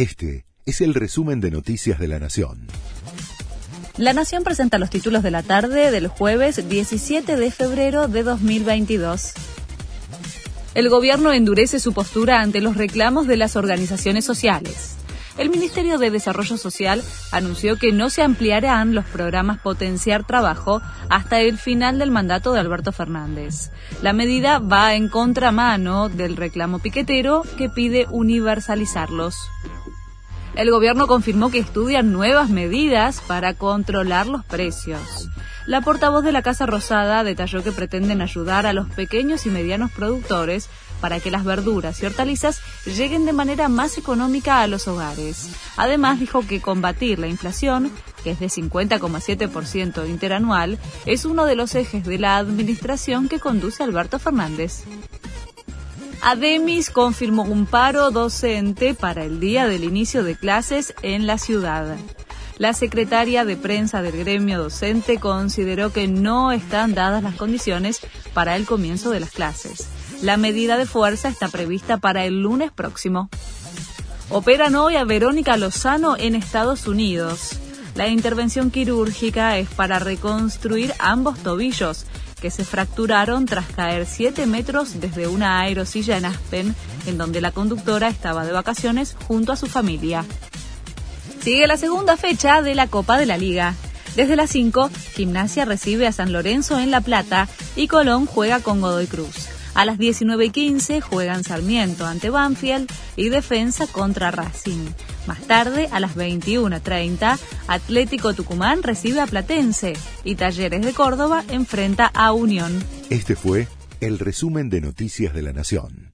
Este es el resumen de Noticias de la Nación. La Nación presenta los títulos de la tarde del jueves 17 de febrero de 2022. El gobierno endurece su postura ante los reclamos de las organizaciones sociales. El Ministerio de Desarrollo Social anunció que no se ampliarán los programas Potenciar Trabajo hasta el final del mandato de Alberto Fernández. La medida va en contramano del reclamo piquetero que pide universalizarlos. El gobierno confirmó que estudian nuevas medidas para controlar los precios. La portavoz de la Casa Rosada detalló que pretenden ayudar a los pequeños y medianos productores para que las verduras y hortalizas lleguen de manera más económica a los hogares. Además, dijo que combatir la inflación, que es de 50,7% interanual, es uno de los ejes de la administración que conduce Alberto Fernández. Ademis confirmó un paro docente para el día del inicio de clases en la ciudad. La secretaria de prensa del gremio docente consideró que no están dadas las condiciones para el comienzo de las clases. La medida de fuerza está prevista para el lunes próximo. Operan hoy a Verónica Lozano en Estados Unidos. La intervención quirúrgica es para reconstruir ambos tobillos que se fracturaron tras caer 7 metros desde una aerosilla en Aspen, en donde la conductora estaba de vacaciones junto a su familia. Sigue la segunda fecha de la Copa de la Liga. Desde las 5, Gimnasia recibe a San Lorenzo en La Plata y Colón juega con Godoy Cruz. A las 19 y 15 juegan Sarmiento ante Banfield y Defensa contra Racing. Más tarde, a las 21.30, Atlético Tucumán recibe a Platense y Talleres de Córdoba enfrenta a Unión. Este fue el resumen de Noticias de la Nación.